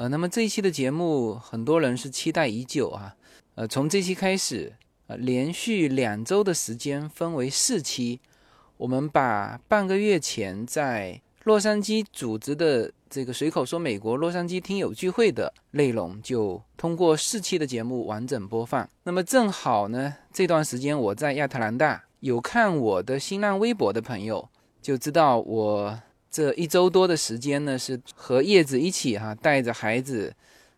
呃，那么这一期的节目很多人是期待已久啊，呃，从这期开始，呃，连续两周的时间分为四期，我们把半个月前在洛杉矶组织的这个随口说美国洛杉矶听友聚会的内容，就通过四期的节目完整播放。那么正好呢，这段时间我在亚特兰大，有看我的新浪微博的朋友就知道我。这一周多的时间呢，是和叶子一起哈，带着孩子，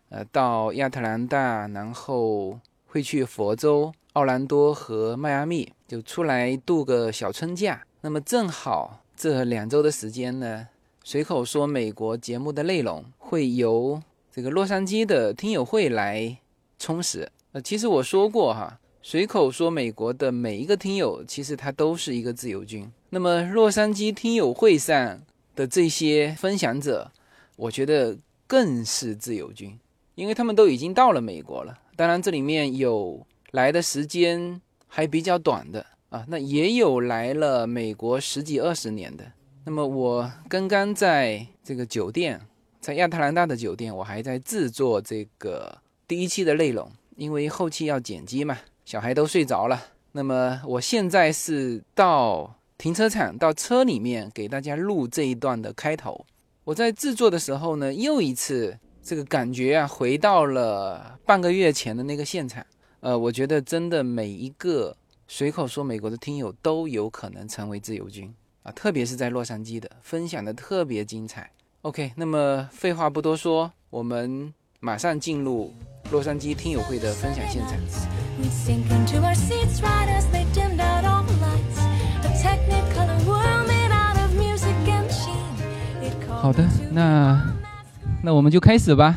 呃，到亚特兰大，然后会去佛州、奥兰多和迈阿密，就出来度个小春假。那么正好这两周的时间呢，随口说美国节目的内容会由这个洛杉矶的听友会来充实。呃，其实我说过哈，随口说美国的每一个听友，其实他都是一个自由军。那么洛杉矶听友会上。的这些分享者，我觉得更是自由军，因为他们都已经到了美国了。当然，这里面有来的时间还比较短的啊，那也有来了美国十几二十年的。那么我刚刚在这个酒店，在亚特兰大的酒店，我还在制作这个第一期的内容，因为后期要剪辑嘛，小孩都睡着了。那么我现在是到。停车场到车里面给大家录这一段的开头。我在制作的时候呢，又一次这个感觉啊，回到了半个月前的那个现场。呃，我觉得真的每一个随口说美国的听友都有可能成为自由军啊，特别是在洛杉矶的分享的特别精彩。OK，那么废话不多说，我们马上进入洛杉矶听友会的分享现场。好的，那那我们就开始吧。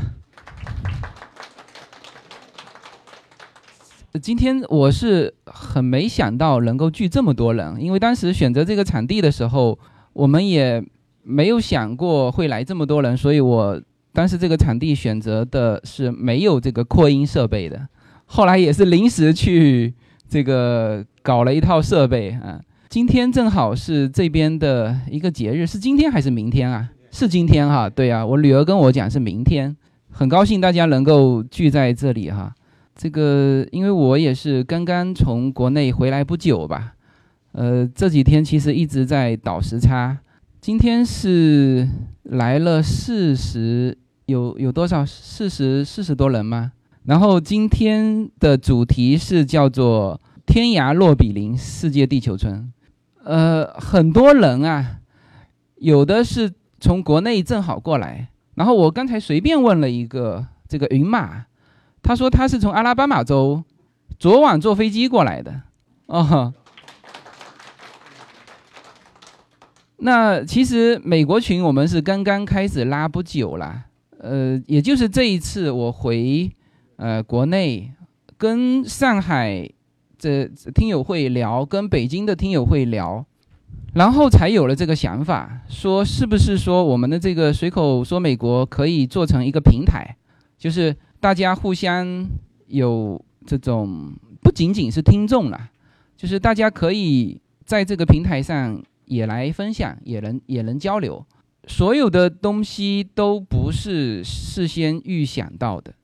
今天我是很没想到能够聚这么多人，因为当时选择这个场地的时候，我们也没有想过会来这么多人，所以我当时这个场地选择的是没有这个扩音设备的。后来也是临时去这个搞了一套设备啊。今天正好是这边的一个节日，是今天还是明天啊？是今天哈，对啊，我女儿跟我讲是明天，很高兴大家能够聚在这里哈。这个因为我也是刚刚从国内回来不久吧，呃，这几天其实一直在倒时差。今天是来了四十，有有多少？四十四十多人吗？然后今天的主题是叫做“天涯若比邻，世界地球村”。呃，很多人啊，有的是。从国内正好过来，然后我刚才随便问了一个这个云马，他说他是从阿拉巴马州，昨晚坐飞机过来的。哦，那其实美国群我们是刚刚开始拉不久了，呃，也就是这一次我回呃国内跟上海这听友会聊，跟北京的听友会聊。然后才有了这个想法，说是不是说我们的这个随口说美国可以做成一个平台，就是大家互相有这种不仅仅是听众了，就是大家可以在这个平台上也来分享，也能也能交流，所有的东西都不是事先预想到的。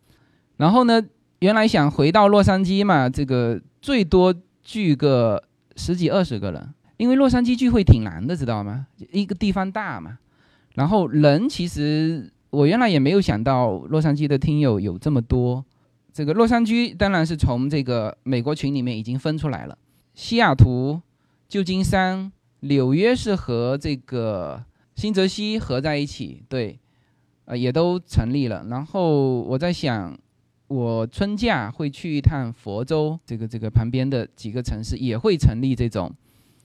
然后呢，原来想回到洛杉矶嘛，这个最多聚个十几二十个人。因为洛杉矶聚会挺难的，知道吗？一个地方大嘛，然后人其实我原来也没有想到洛杉矶的听友有这么多。这个洛杉矶当然是从这个美国群里面已经分出来了，西雅图、旧金山、纽约是和这个新泽西合在一起，对，呃，也都成立了。然后我在想，我春假会去一趟佛州，这个这个旁边的几个城市也会成立这种。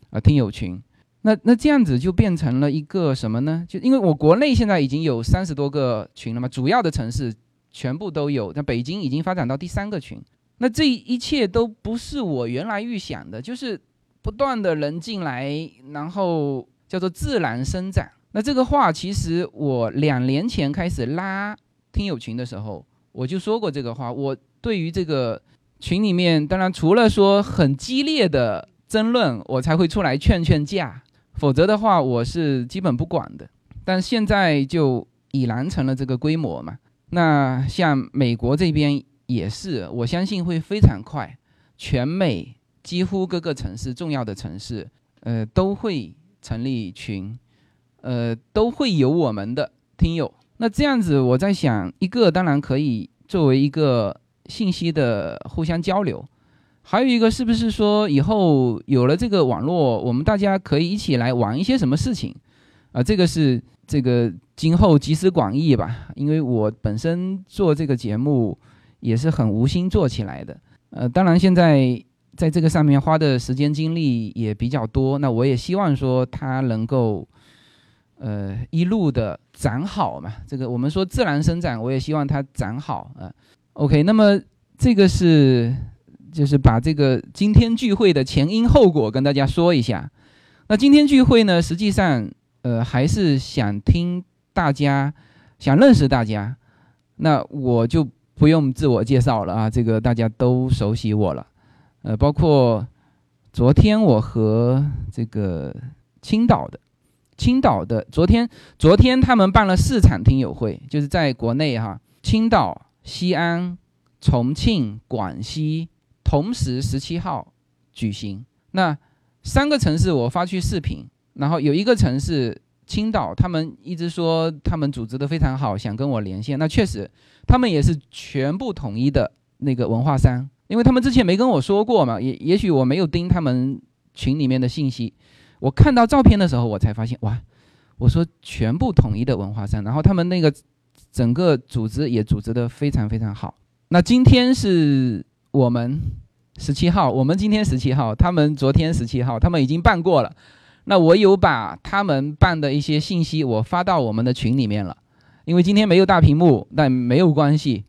啊，听友群，那那这样子就变成了一个什么呢？就因为我国内现在已经有三十多个群了嘛，主要的城市全部都有，那北京已经发展到第三个群。那这一切都不是我原来预想的，就是不断的人进来，然后叫做自然生长。那这个话其实我两年前开始拉听友群的时候，我就说过这个话。我对于这个群里面，当然除了说很激烈的。争论我才会出来劝劝架，否则的话我是基本不管的。但现在就已然成了这个规模嘛。那像美国这边也是，我相信会非常快，全美几乎各个城市重要的城市，呃，都会成立群，呃，都会有我们的听友。那这样子，我在想，一个当然可以作为一个信息的互相交流，还有一个是不是说以后有了这个网络，我们大家可以一起来玩一些什么事情？啊，这个是。这个今后集思广益吧，因为我本身做这个节目也是很无心做起来的，呃，当然现在在这个上面花的时间精力也比较多，那我也希望说它能够，呃，一路的长好嘛。这个我们说自然生长，我也希望它长好啊。OK，那么这个是就是把这个今天聚会的前因后果跟大家说一下。那今天聚会呢，实际上。呃，还是想听大家，想认识大家，那我就不用自我介绍了啊，这个大家都熟悉我了。呃，包括昨天我和这个青岛的，青岛的昨天昨天他们办了四场听友会，就是在国内哈，青岛、西安、重庆、广西同时十七号举行。那三个城市我发去视频。然后有一个城市青岛，他们一直说他们组织的非常好，想跟我连线。那确实，他们也是全部统一的那个文化衫，因为他们之前没跟我说过嘛，也也许我没有盯他们群里面的信息。我看到照片的时候，我才发现哇，我说全部统一的文化衫，然后他们那个整个组织也组织的非常非常好。那今天是我们十七号，我们今天十七号，他们昨天十七号，他们已经办过了。那我有把他们办的一些信息我发到我们的群里面了，因为今天没有大屏幕，但没有关系。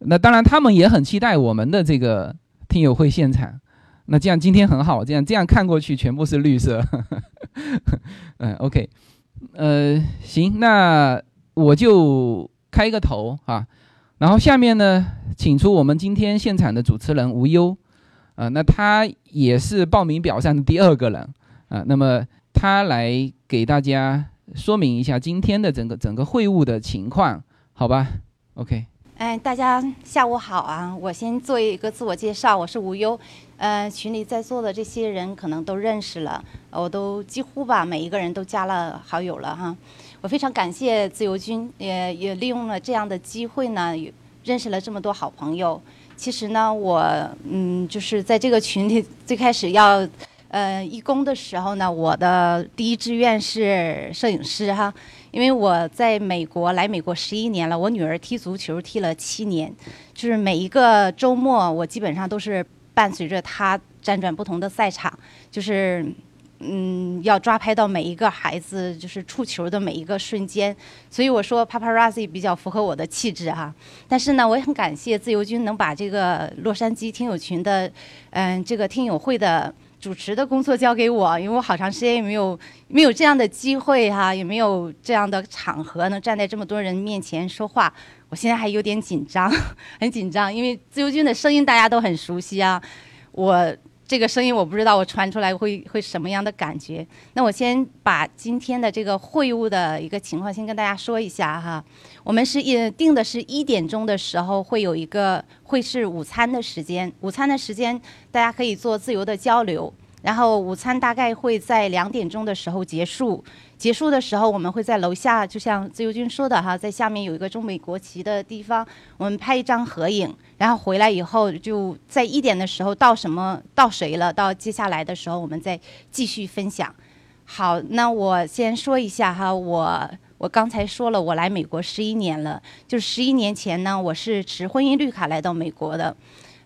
那当然他们也很期待我们的这个听友会现场。那这样今天很好，这样这样看过去全部是绿色。嗯，OK，呃，行，那我就开个头啊，然后下面呢，请出我们今天现场的主持人无忧，啊，那他也是报名表上的第二个人啊，那么。他来给大家说明一下今天的整个整个会务的情况，好吧？OK。哎，大家下午好啊！我先做一个自我介绍，我是无忧。呃，群里在座的这些人可能都认识了，我都几乎吧每一个人都加了好友了哈。我非常感谢自由军，也也利用了这样的机会呢，认识了这么多好朋友。其实呢，我嗯，就是在这个群里 最开始要。呃，义工的时候呢，我的第一志愿是摄影师哈，因为我在美国来美国十一年了，我女儿踢足球踢了七年，就是每一个周末我基本上都是伴随着他辗转不同的赛场，就是嗯要抓拍到每一个孩子就是触球的每一个瞬间，所以我说 paparazzi 比较符合我的气质哈，但是呢，我也很感谢自由军能把这个洛杉矶听友群的嗯这个听友会的。主持的工作交给我，因为我好长时间也没有没有这样的机会哈，也没有这样的场合能站在这么多人面前说话，我现在还有点紧张，很紧张，因为自由军的声音大家都很熟悉啊，我。这个声音我不知道，我传出来会会什么样的感觉？那我先把今天的这个会务的一个情况先跟大家说一下哈。我们是一定的是一点钟的时候会有一个会是午餐的时间，午餐的时间大家可以做自由的交流。然后午餐大概会在两点钟的时候结束。结束的时候，我们会在楼下，就像自由军说的哈，在下面有一个中美国旗的地方，我们拍一张合影。然后回来以后，就在一点的时候到什么到谁了？到接下来的时候，我们再继续分享。好，那我先说一下哈，我我刚才说了，我来美国十一年了，就是十一年前呢，我是持婚姻绿卡来到美国的。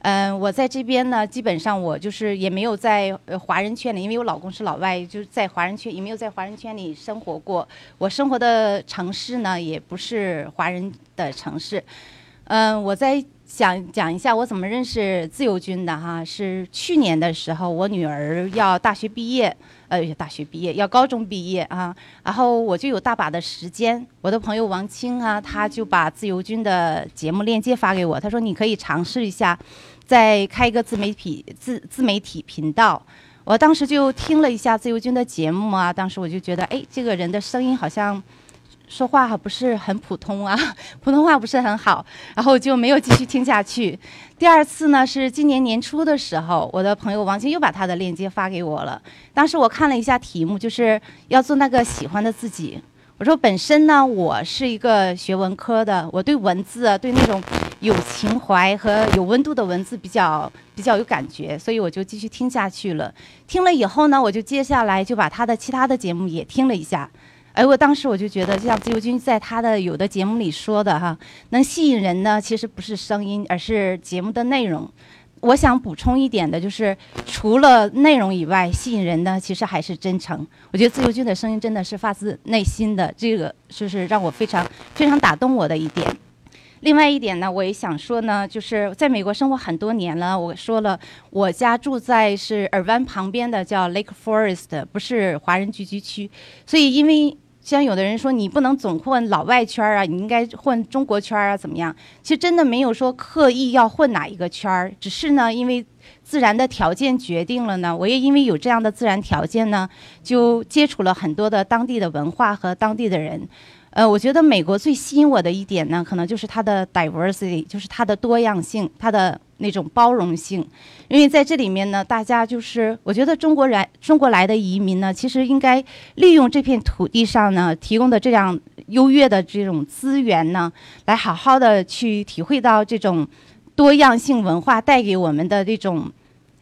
嗯，我在这边呢，基本上我就是也没有在华人圈里，因为我老公是老外，就是在华人圈也没有在华人圈里生活过。我生活的城市呢，也不是华人的城市。嗯，我在想讲一下我怎么认识自由军的哈，是去年的时候，我女儿要大学毕业。呃，大学毕业要高中毕业啊，然后我就有大把的时间。我的朋友王青啊，他就把自由军的节目链接发给我，他说你可以尝试一下，再开一个自媒体自自媒体频道。我当时就听了一下自由军的节目啊，当时我就觉得，哎，这个人的声音好像说话还不是很普通啊，普通话不是很好，然后就没有继续听下去。第二次呢是今年年初的时候，我的朋友王晶又把他的链接发给我了。当时我看了一下题目，就是要做那个喜欢的自己。我说本身呢，我是一个学文科的，我对文字啊，对那种有情怀和有温度的文字比较比较有感觉，所以我就继续听下去了。听了以后呢，我就接下来就把他的其他的节目也听了一下。哎，我当时我就觉得，就像自由军在他的有的节目里说的哈，能吸引人呢，其实不是声音，而是节目的内容。我想补充一点的就是，除了内容以外，吸引人的其实还是真诚。我觉得自由军的声音真的是发自内心的，这个就是让我非常非常打动我的一点。另外一点呢，我也想说呢，就是在美国生活很多年了，我说了，我家住在是尔湾旁边的叫 Lake Forest，不是华人聚居区，所以因为。像有的人说你不能总混老外圈儿啊，你应该混中国圈儿啊，怎么样？其实真的没有说刻意要混哪一个圈儿，只是呢，因为自然的条件决定了呢。我也因为有这样的自然条件呢，就接触了很多的当地的文化和当地的人。呃，我觉得美国最吸引我的一点呢，可能就是它的 diversity，就是它的多样性，它的。那种包容性，因为在这里面呢，大家就是我觉得中国人中国来的移民呢，其实应该利用这片土地上呢提供的这样优越的这种资源呢，来好好的去体会到这种多样性文化带给我们的这种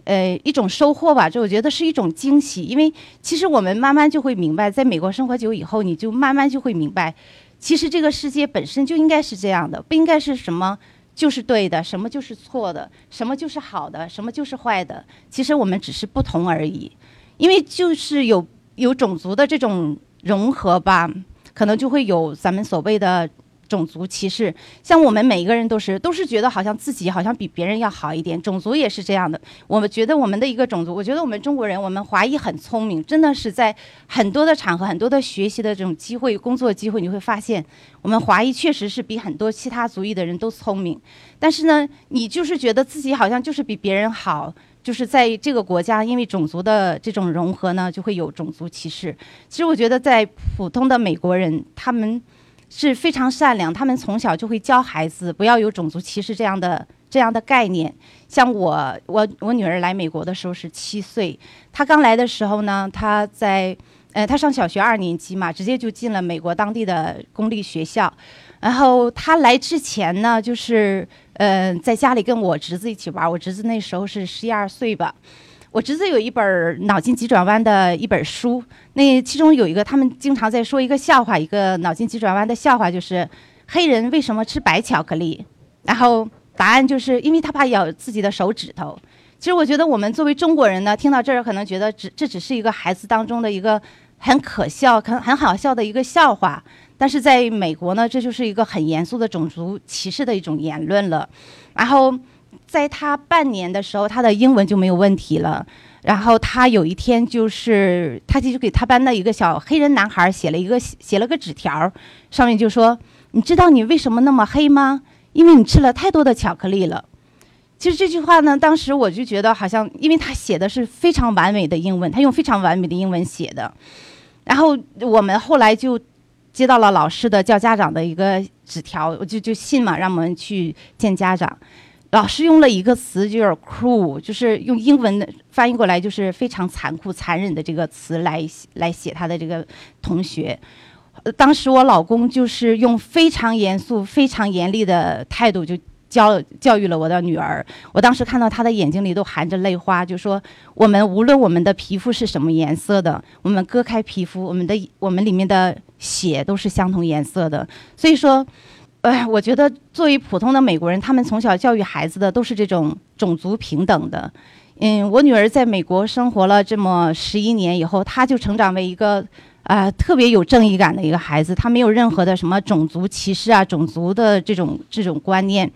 呃一种收获吧。这我觉得是一种惊喜，因为其实我们慢慢就会明白，在美国生活久以后，你就慢慢就会明白，其实这个世界本身就应该是这样的，不应该是什么。就是对的，什么就是错的，什么就是好的，什么就是坏的。其实我们只是不同而已，因为就是有有种族的这种融合吧，可能就会有咱们所谓的。种族歧视，像我们每一个人都是都是觉得好像自己好像比别人要好一点，种族也是这样的。我们觉得我们的一个种族，我觉得我们中国人，我们华裔很聪明，真的是在很多的场合、很多的学习的这种机会、工作机会，你会发现我们华裔确实是比很多其他族裔的人都聪明。但是呢，你就是觉得自己好像就是比别人好，就是在这个国家，因为种族的这种融合呢，就会有种族歧视。其实我觉得，在普通的美国人，他们。是非常善良，他们从小就会教孩子不要有种族歧视这样的这样的概念。像我，我我女儿来美国的时候是七岁，她刚来的时候呢，她在呃，她上小学二年级嘛，直接就进了美国当地的公立学校。然后她来之前呢，就是呃，在家里跟我侄子一起玩，我侄子那时候是十一二岁吧。我侄子有一本脑筋急转弯的一本书，那其中有一个他们经常在说一个笑话，一个脑筋急转弯的笑话，就是黑人为什么吃白巧克力？然后答案就是因为他怕咬自己的手指头。其实我觉得我们作为中国人呢，听到这儿可能觉得只这只是一个孩子当中的一个很可笑、很很好笑的一个笑话，但是在美国呢，这就是一个很严肃的种族歧视的一种言论了。然后。在他半年的时候，他的英文就没有问题了。然后他有一天就是，他就给他班的一个小黑人男孩写了一个写了个纸条，上面就说：“你知道你为什么那么黑吗？因为你吃了太多的巧克力了。”其实这句话呢，当时我就觉得好像，因为他写的是非常完美的英文，他用非常完美的英文写的。然后我们后来就接到了老师的叫家长的一个纸条，我就就信嘛，让我们去见家长。老师用了一个词，就是 “cruel”，就是用英文的翻译过来就是非常残酷、残忍的这个词来来写他的这个同学。当时我老公就是用非常严肃、非常严厉的态度就教教育了我的女儿。我当时看到他的眼睛里都含着泪花，就说：“我们无论我们的皮肤是什么颜色的，我们割开皮肤，我们的我们里面的血都是相同颜色的。”所以说。哎，我觉得作为普通的美国人，他们从小教育孩子的都是这种种族平等的。嗯，我女儿在美国生活了这么十一年以后，她就成长为一个啊特别有正义感的一个孩子。她没有任何的什么种族歧视啊、种族的这种这种观念。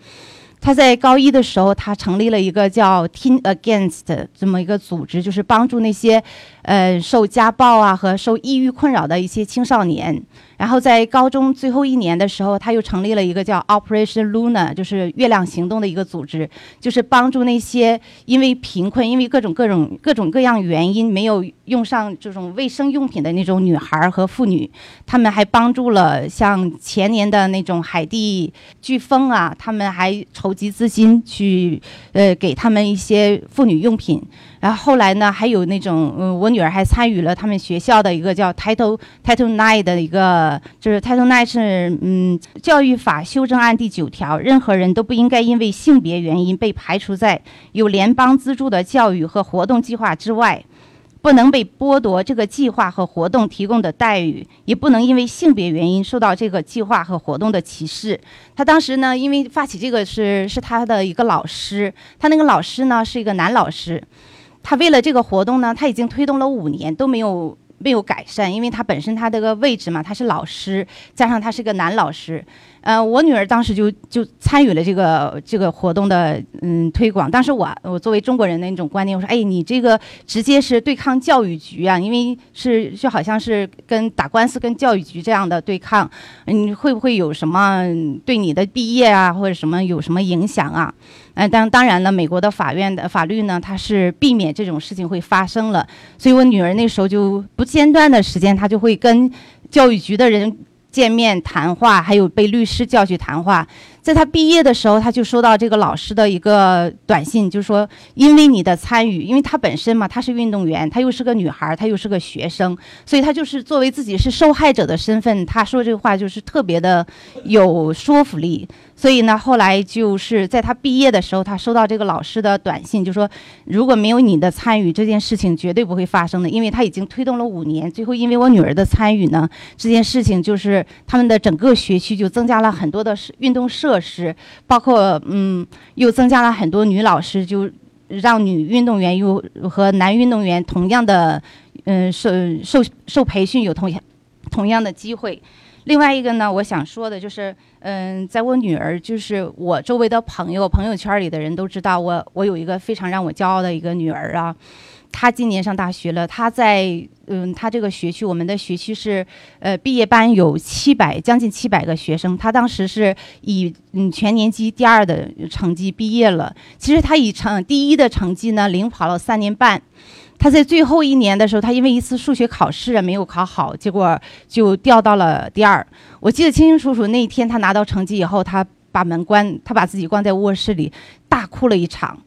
她在高一的时候，她成立了一个叫 Teen Against 这么一个组织，就是帮助那些呃受家暴啊和受抑郁困扰的一些青少年。然后在高中最后一年的时候，他又成立了一个叫 Operation Luna，就是月亮行动的一个组织，就是帮助那些因为贫困、因为各种各种各种各样原因没有用上这种卫生用品的那种女孩和妇女。他们还帮助了像前年的那种海地飓风啊，他们还筹集资金去呃给他们一些妇女用品。然后后来呢，还有那种，嗯，我女儿还参与了他们学校的一个叫 Title Title Nine 的一个，就是 Title Nine 是，嗯，教育法修正案第九条，任何人都不应该因为性别原因被排除在有联邦资助的教育和活动计划之外，不能被剥夺这个计划和活动提供的待遇，也不能因为性别原因受到这个计划和活动的歧视。他当时呢，因为发起这个是是他的一个老师，他那个老师呢是一个男老师。他为了这个活动呢，他已经推动了五年都没有没有改善，因为他本身他这个位置嘛，他是老师，加上他是个男老师。呃，我女儿当时就就参与了这个这个活动的嗯推广。当时我我作为中国人的那种观念，我说，哎，你这个直接是对抗教育局啊，因为是就好像是跟打官司跟教育局这样的对抗，你会不会有什么对你的毕业啊或者什么有什么影响啊？嗯，当当然了，美国的法院的法律呢，它是避免这种事情会发生了，所以我女儿那时候就不间断的时间，她就会跟教育局的人。见面谈话，还有被律师叫去谈话。在他毕业的时候，他就收到这个老师的一个短信，就说：“因为你的参与，因为他本身嘛，他是运动员，他又是个女孩，他又是个学生，所以他就是作为自己是受害者的身份，他说这个话就是特别的有说服力。”所以呢，后来就是在他毕业的时候，他收到这个老师的短信，就说如果没有你的参与，这件事情绝对不会发生的。因为他已经推动了五年，最后因为我女儿的参与呢，这件事情就是他们的整个学区就增加了很多的运动设施，包括嗯，又增加了很多女老师，就让女运动员又和男运动员同样的嗯受受受培训有同样同样的机会。另外一个呢，我想说的就是。嗯，在我女儿，就是我周围的朋友、朋友圈里的人都知道，我我有一个非常让我骄傲的一个女儿啊。她今年上大学了，她在嗯，她这个学区，我们的学区是呃，毕业班有七百，将近七百个学生。她当时是以嗯全年级第二的成绩毕业了。其实她以成第一的成绩呢，领跑了三年半。他在最后一年的时候，他因为一次数学考试没有考好，结果就掉到了第二。我记得清清楚楚，那一天他拿到成绩以后，他把门关，他把自己关在卧室里，大哭了一场。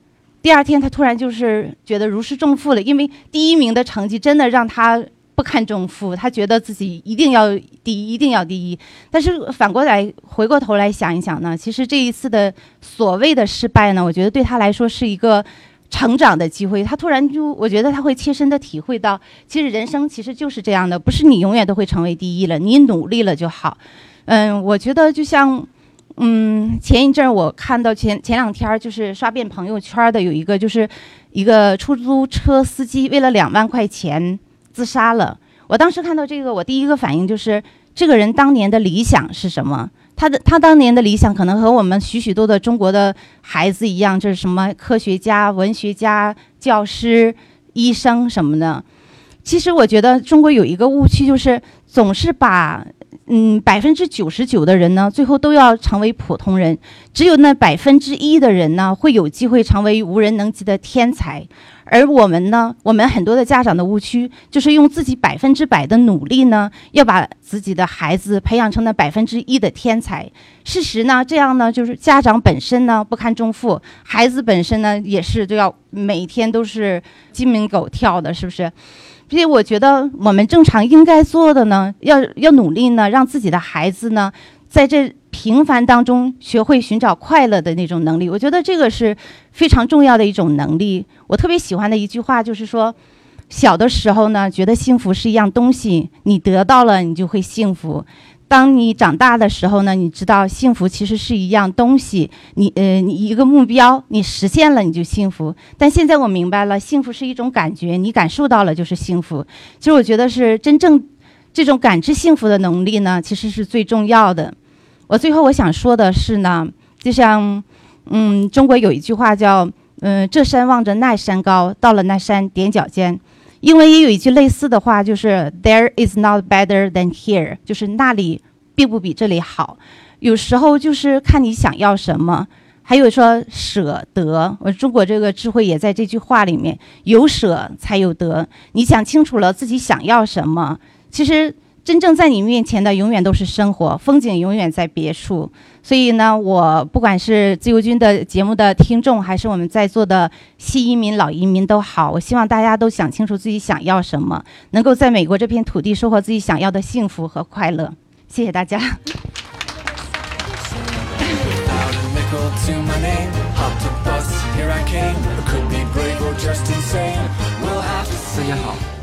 第二天他突然就是觉得如释重负了，因为第一名的成绩真的让他不堪重负，他觉得自己一定要第一，一定要第一。但是反过来回过头来想一想呢，其实这一次的所谓的失败呢，我觉得对他来说是一个。成长的机会，他突然就，我觉得他会切身的体会到，其实人生其实就是这样的，不是你永远都会成为第一了，你努力了就好。嗯，我觉得就像，嗯，前一阵我看到前前两天就是刷遍朋友圈的有一个，就是一个出租车司机为了两万块钱自杀了。我当时看到这个，我第一个反应就是，这个人当年的理想是什么？他的他当年的理想可能和我们许许多多中国的孩子一样，就是什么科学家、文学家、教师、医生什么的。其实我觉得中国有一个误区，就是总是把。嗯，百分之九十九的人呢，最后都要成为普通人，只有那百分之一的人呢，会有机会成为无人能及的天才。而我们呢，我们很多的家长的误区，就是用自己百分之百的努力呢，要把自己的孩子培养成那百分之一的天才。事实呢，这样呢，就是家长本身呢不堪重负，孩子本身呢也是都要每天都是鸡鸣狗跳的，是不是？所以我觉得我们正常应该做的呢，要要努力呢，让自己的孩子呢，在这平凡当中学会寻找快乐的那种能力。我觉得这个是非常重要的一种能力。我特别喜欢的一句话就是说，小的时候呢，觉得幸福是一样东西，你得到了，你就会幸福。当你长大的时候呢，你知道幸福其实是一样东西，你呃，你一个目标你实现了你就幸福。但现在我明白了，幸福是一种感觉，你感受到了就是幸福。其实我觉得是真正这种感知幸福的能力呢，其实是最重要的。我最后我想说的是呢，就像嗯，中国有一句话叫嗯，这山望着那山高，到了那山踮脚尖。英文也有一句类似的话，就是 “There is not better than here”，就是那里并不比这里好。有时候就是看你想要什么。还有说舍得，我中国这个智慧也在这句话里面，有舍才有得。你想清楚了自己想要什么，其实真正在你面前的永远都是生活，风景永远在别处。所以呢，我不管是自由军的节目的听众，还是我们在座的新移民、老移民都好，我希望大家都想清楚自己想要什么，能够在美国这片土地收获自己想要的幸福和快乐。谢谢大家。大家好，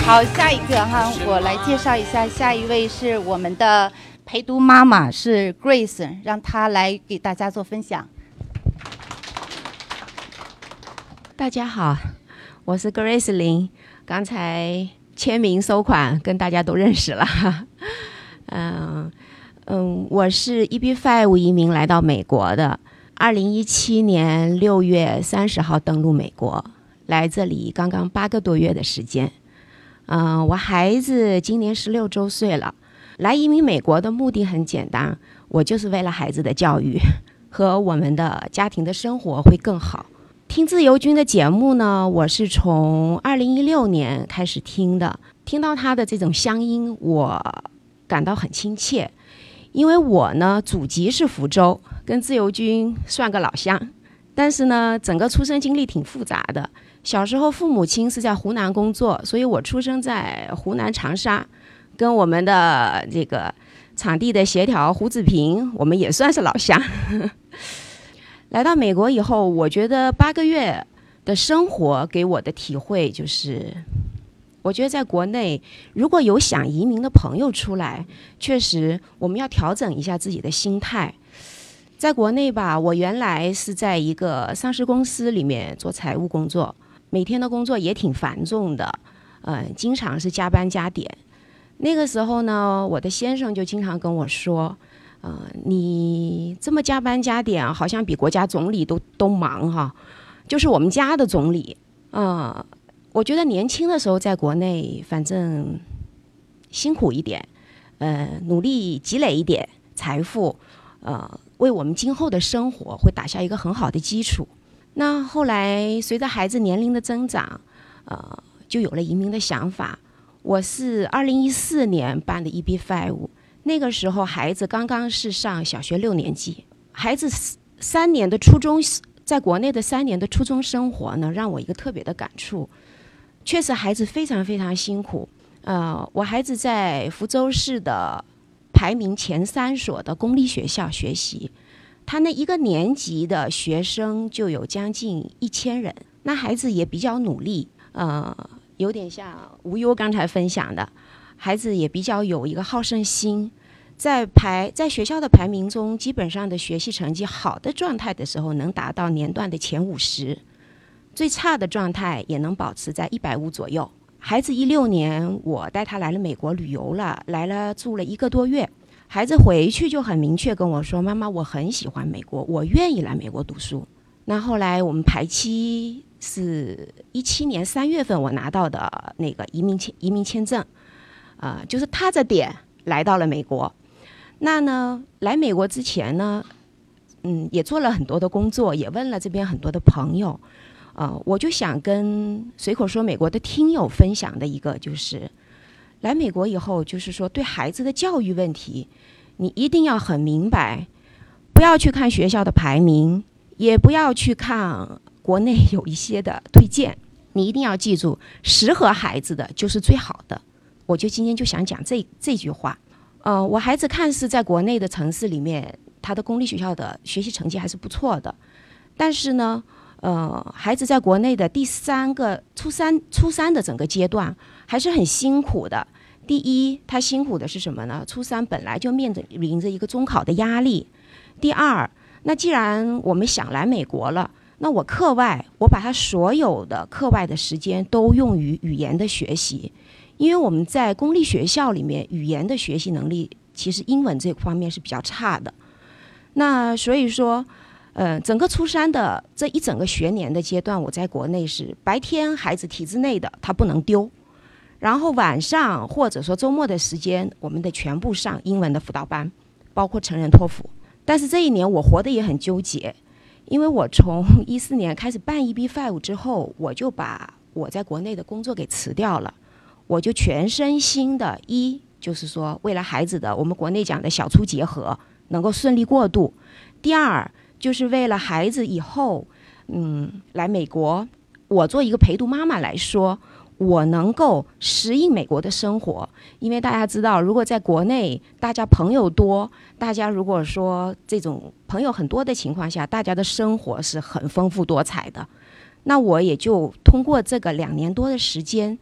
好，下一个哈，我来介绍一下，下一位是我们的陪读妈妈，是 Grace，让她来给大家做分享。大家好，我是 Grace 林，刚才签名收款跟大家都认识了，嗯 嗯，我是 EB Five 移民来到美国的。二零一七年六月三十号登陆美国，来这里刚刚八个多月的时间。嗯，我孩子今年十六周岁了。来移民美国的目的很简单，我就是为了孩子的教育和我们的家庭的生活会更好。听自由军的节目呢，我是从二零一六年开始听的，听到他的这种乡音，我感到很亲切，因为我呢祖籍是福州。跟自由军算个老乡，但是呢，整个出生经历挺复杂的。小时候父母亲是在湖南工作，所以我出生在湖南长沙，跟我们的这个场地的协调胡子平，我们也算是老乡。来到美国以后，我觉得八个月的生活给我的体会就是，我觉得在国内如果有想移民的朋友出来，确实我们要调整一下自己的心态。在国内吧，我原来是在一个上市公司里面做财务工作，每天的工作也挺繁重的，嗯，经常是加班加点。那个时候呢，我的先生就经常跟我说：“呃，你这么加班加点，好像比国家总理都都忙哈。”就是我们家的总理，嗯，我觉得年轻的时候在国内，反正辛苦一点，呃，努力积累一点财富，呃。为我们今后的生活会打下一个很好的基础。那后来随着孩子年龄的增长，呃，就有了移民的想法。我是二零一四年办的 EB Five，那个时候孩子刚刚是上小学六年级。孩子三年的初中，在国内的三年的初中生活呢，让我一个特别的感触。确实，孩子非常非常辛苦。呃，我孩子在福州市的。排名前三所的公立学校学习，他那一个年级的学生就有将近一千人。那孩子也比较努力，呃，有点像无忧刚才分享的，孩子也比较有一个好胜心，在排在学校的排名中，基本上的学习成绩好的状态的时候，能达到年段的前五十，最差的状态也能保持在一百五左右。孩子一六年，我带他来了美国旅游了，来了住了一个多月。孩子回去就很明确跟我说：“妈妈，我很喜欢美国，我愿意来美国读书。”那后来我们排期是一七年三月份，我拿到的那个移民签移民签证，啊，就是踏着点来到了美国。那呢，来美国之前呢，嗯，也做了很多的工作，也问了这边很多的朋友。啊，我就想跟随口说美国的听友分享的一个就是，来美国以后，就是说对孩子的教育问题，你一定要很明白，不要去看学校的排名，也不要去看国内有一些的推荐，你一定要记住，适合孩子的就是最好的。我就今天就想讲这这句话。呃，我孩子看似在国内的城市里面，他的公立学校的学习成绩还是不错的，但是呢，呃，孩子在国内的第三个初三初三的整个阶段还是很辛苦的。第一，他辛苦的是什么呢？初三本来就面临着一个中考的压力。第二，那既然我们想来美国了，那我课外我把他所有的课外的时间都用于语言的学习。因为我们在公立学校里面，语言的学习能力其实英文这方面是比较差的。那所以说，呃，整个初三的这一整个学年的阶段，我在国内是白天孩子体制内的他不能丢，然后晚上或者说周末的时间，我们得全部上英文的辅导班，包括成人托福。但是这一年我活得也很纠结，因为我从 一四年开始办 EB Five 之后，我就把我在国内的工作给辞掉了。我就全身心的，一就是说，为了孩子的，我们国内讲的小初结合能够顺利过渡；第二，就是为了孩子以后，嗯，来美国，我做一个陪读妈妈来说，我能够适应美国的生活。因为大家知道，如果在国内，大家朋友多，大家如果说这种朋友很多的情况下，大家的生活是很丰富多彩的。那我也就通过这个两年多的时间。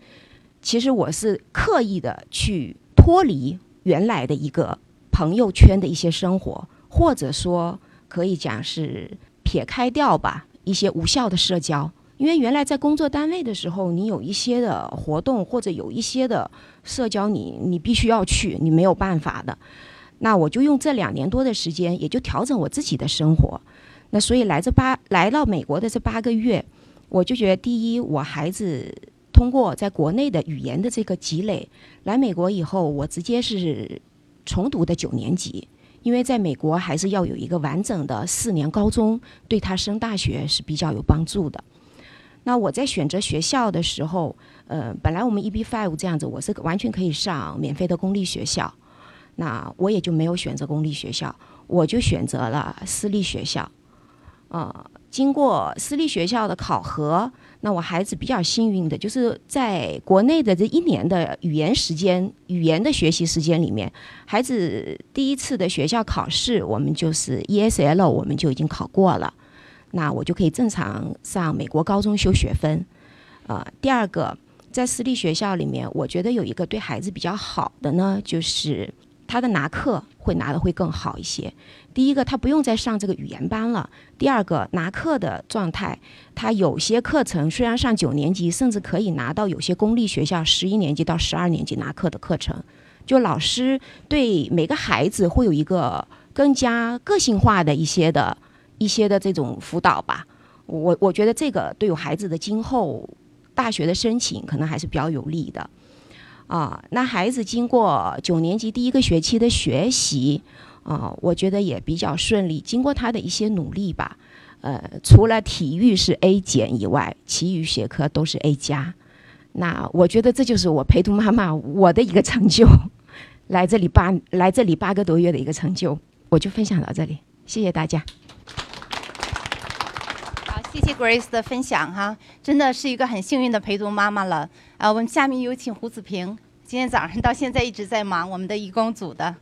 其实我是刻意的去脱离原来的一个朋友圈的一些生活，或者说可以讲是撇开掉吧一些无效的社交。因为原来在工作单位的时候，你有一些的活动或者有一些的社交，你你必须要去，你没有办法的。那我就用这两年多的时间，也就调整我自己的生活。那所以来这八来到美国的这八个月，我就觉得第一，我孩子。通过在国内的语言的这个积累，来美国以后，我直接是重读的九年级，因为在美国还是要有一个完整的四年高中，对他升大学是比较有帮助的。那我在选择学校的时候，呃，本来我们 EB Five 这样子，我是完全可以上免费的公立学校，那我也就没有选择公立学校，我就选择了私立学校。呃，经过私立学校的考核。那我孩子比较幸运的，就是在国内的这一年的语言时间、语言的学习时间里面，孩子第一次的学校考试，我们就是 ESL，我们就已经考过了，那我就可以正常上美国高中修学分。呃，第二个，在私立学校里面，我觉得有一个对孩子比较好的呢，就是他的拿课会拿的会更好一些。第一个，他不用再上这个语言班了。第二个，拿课的状态，他有些课程虽然上九年级，甚至可以拿到有些公立学校十一年级到十二年级拿课的课程。就老师对每个孩子会有一个更加个性化的一些的一些的这种辅导吧。我我觉得这个对有孩子的今后大学的申请可能还是比较有利的。啊，那孩子经过九年级第一个学期的学习。啊，我觉得也比较顺利。经过他的一些努力吧，呃，除了体育是 A 减以外，其余学科都是 A 加。那我觉得这就是我陪读妈妈我的一个成就，来这里八来这里八个多月的一个成就，我就分享到这里，谢谢大家。好，谢谢 Grace 的分享哈，真的是一个很幸运的陪读妈妈了。啊，我们下面有请胡子平，今天早上到现在一直在忙我们的义工组的。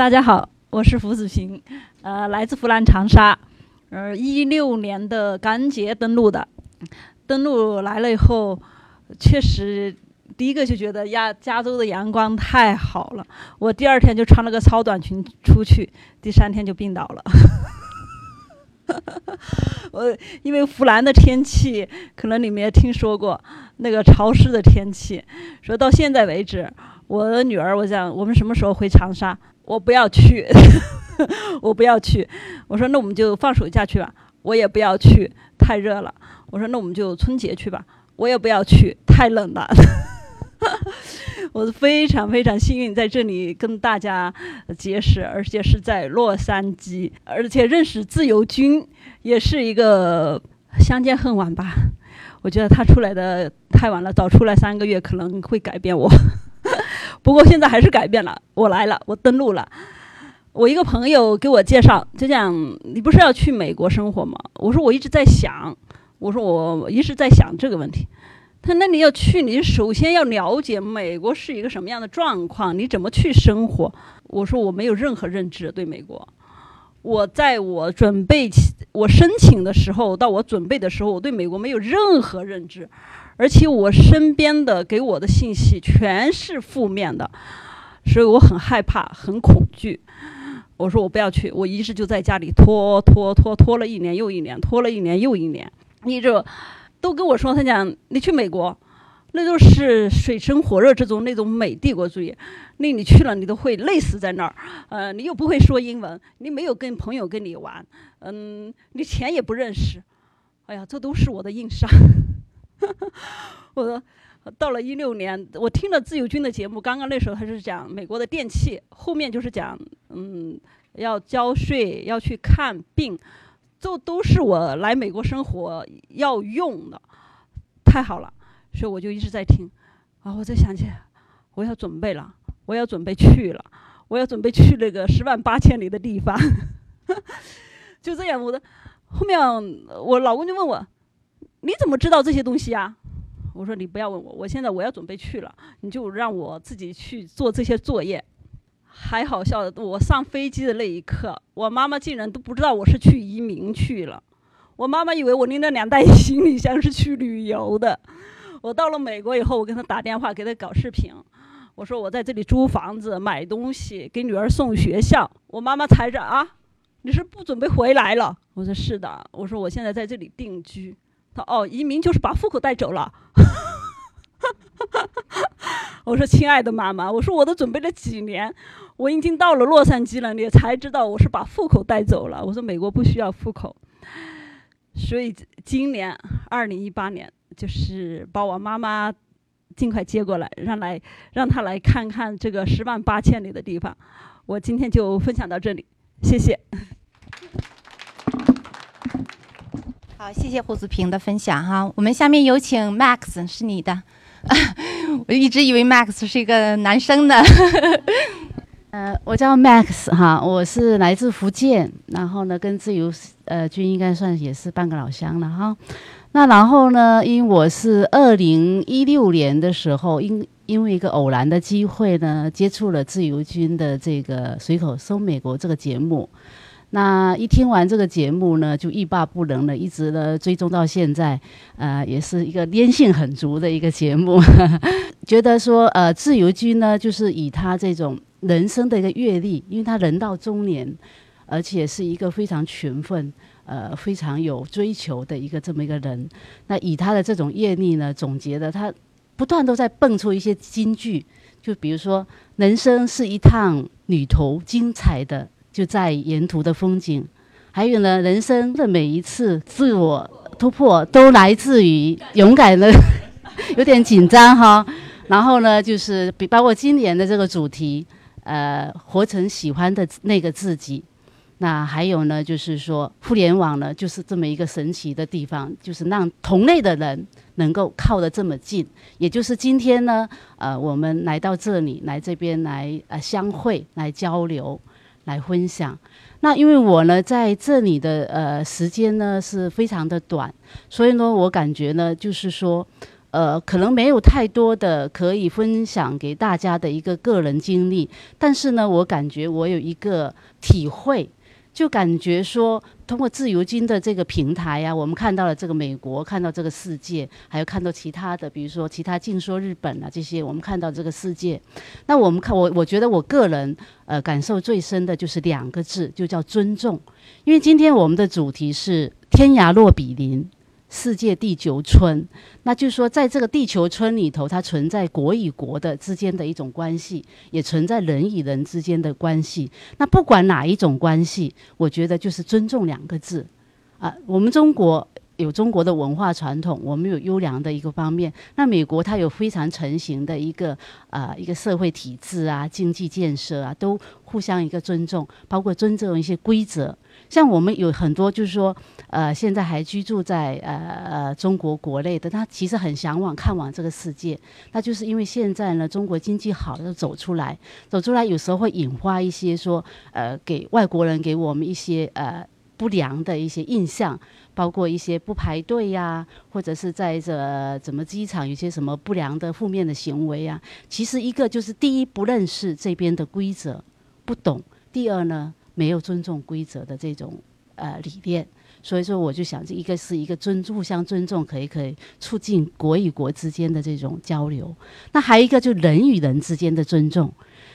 大家好，我是胡子平，呃，来自湖南长沙，呃，一六年的感恩节登陆的，登陆来了以后，确实第一个就觉得亚加州的阳光太好了，我第二天就穿了个超短裙出去，第三天就病倒了。我因为湖南的天气，可能你们也听说过那个潮湿的天气，说到现在为止，我的女儿，我想我们什么时候回长沙？我不要去，我不要去。我说那我们就放暑假去吧。我也不要去，太热了。我说那我们就春节去吧。我也不要去，太冷了。我是非常非常幸运在这里跟大家结识，而且是在洛杉矶，而且认识自由军也是一个相见恨晚吧。我觉得他出来的太晚了，早出来三个月可能会改变我。不过现在还是改变了，我来了，我登录了。我一个朋友给我介绍，就讲你不是要去美国生活吗？我说我一直在想，我说我一直在想这个问题。他那你要去，你首先要了解美国是一个什么样的状况，你怎么去生活？我说我没有任何认知对美国。我在我准备我申请的时候，到我准备的时候，我对美国没有任何认知，而且我身边的给我的信息全是负面的，所以我很害怕，很恐惧。我说我不要去，我一直就在家里拖拖拖拖了一年又一年，拖了一年又一年。你这都跟我说，他讲你去美国，那都是水深火热之中那种美帝国主义，那你去了你都会累死在那儿。呃，你又不会说英文，你没有跟朋友跟你玩，嗯，你钱也不认识。哎呀，这都是我的硬伤。我说。到了一六年，我听了自由军的节目，刚刚那时候他是讲美国的电器，后面就是讲，嗯，要交税，要去看病，这都是我来美国生活要用的，太好了，所以我就一直在听，啊，我在想起，我要准备了，我要准备去了，我要准备去那个十万八千里的地方，就这样，我的后面我老公就问我，你怎么知道这些东西啊？我说你不要问我，我现在我要准备去了，你就让我自己去做这些作业。还好笑的，我上飞机的那一刻，我妈妈竟然都不知道我是去移民去了。我妈妈以为我拎了两袋行李箱是去旅游的。我到了美国以后，我跟她打电话，给她搞视频。我说我在这里租房子、买东西，给女儿送学校。我妈妈猜着啊，你是不准备回来了？我说是的。我说我现在在这里定居。哦，移民就是把户口带走了。我说亲爱的妈妈，我说我都准备了几年，我已经到了洛杉矶了，你才知道我是把户口带走了。我说美国不需要户口，所以今年二零一八年就是把我妈妈尽快接过来，让来让她来看看这个十万八千里的地方。我今天就分享到这里，谢谢。好，谢谢胡子平的分享哈。我们下面有请 Max，是你的。我一直以为 Max 是一个男生呢。呃，我叫 Max 哈，我是来自福建，然后呢，跟自由呃军应该算也是半个老乡了哈。那然后呢，因为我是二零一六年的时候，因因为一个偶然的机会呢，接触了自由军的这个随口搜美国这个节目。那一听完这个节目呢，就欲罢不能了，一直呢追踪到现在，呃，也是一个粘性很足的一个节目。觉得说，呃，自由军呢，就是以他这种人生的一个阅历，因为他人到中年，而且是一个非常勤奋，呃，非常有追求的一个这么一个人。那以他的这种阅历呢，总结的他不断都在蹦出一些金句，就比如说，人生是一趟旅途，精彩的。就在沿途的风景，还有呢，人生的每一次自我突破都来自于勇敢的，有点紧张哈。然后呢，就是比包括今年的这个主题，呃，活成喜欢的那个自己。那还有呢，就是说互联网呢，就是这么一个神奇的地方，就是让同类的人能够靠得这么近。也就是今天呢，呃，我们来到这里，来这边来呃相会，来交流。来分享，那因为我呢在这里的呃时间呢是非常的短，所以呢我感觉呢就是说，呃可能没有太多的可以分享给大家的一个个人经历，但是呢我感觉我有一个体会。就感觉说，通过自由军的这个平台呀，我们看到了这个美国，看到这个世界，还有看到其他的，比如说其他净说日本啊这些，我们看到这个世界。那我们看我，我觉得我个人呃感受最深的就是两个字，就叫尊重。因为今天我们的主题是天涯若比邻。世界地球村，那就是说，在这个地球村里头，它存在国与国的之间的一种关系，也存在人与人之间的关系。那不管哪一种关系，我觉得就是尊重两个字。啊，我们中国有中国的文化传统，我们有优良的一个方面。那美国它有非常成型的一个呃一个社会体制啊，经济建设啊，都互相一个尊重，包括尊重一些规则。像我们有很多就是说，呃，现在还居住在呃呃中国国内的，他其实很向往看望这个世界。那就是因为现在呢，中国经济好就，走出来，走出来有时候会引发一些说，呃，给外国人给我们一些呃不良的一些印象，包括一些不排队呀，或者是在这怎么机场有些什么不良的负面的行为啊。其实一个就是第一不认识这边的规则，不懂；第二呢。没有尊重规则的这种呃理念，所以说我就想，这一个是一个尊互相尊重，可以可以促进国与国之间的这种交流。那还有一个就人与人之间的尊重。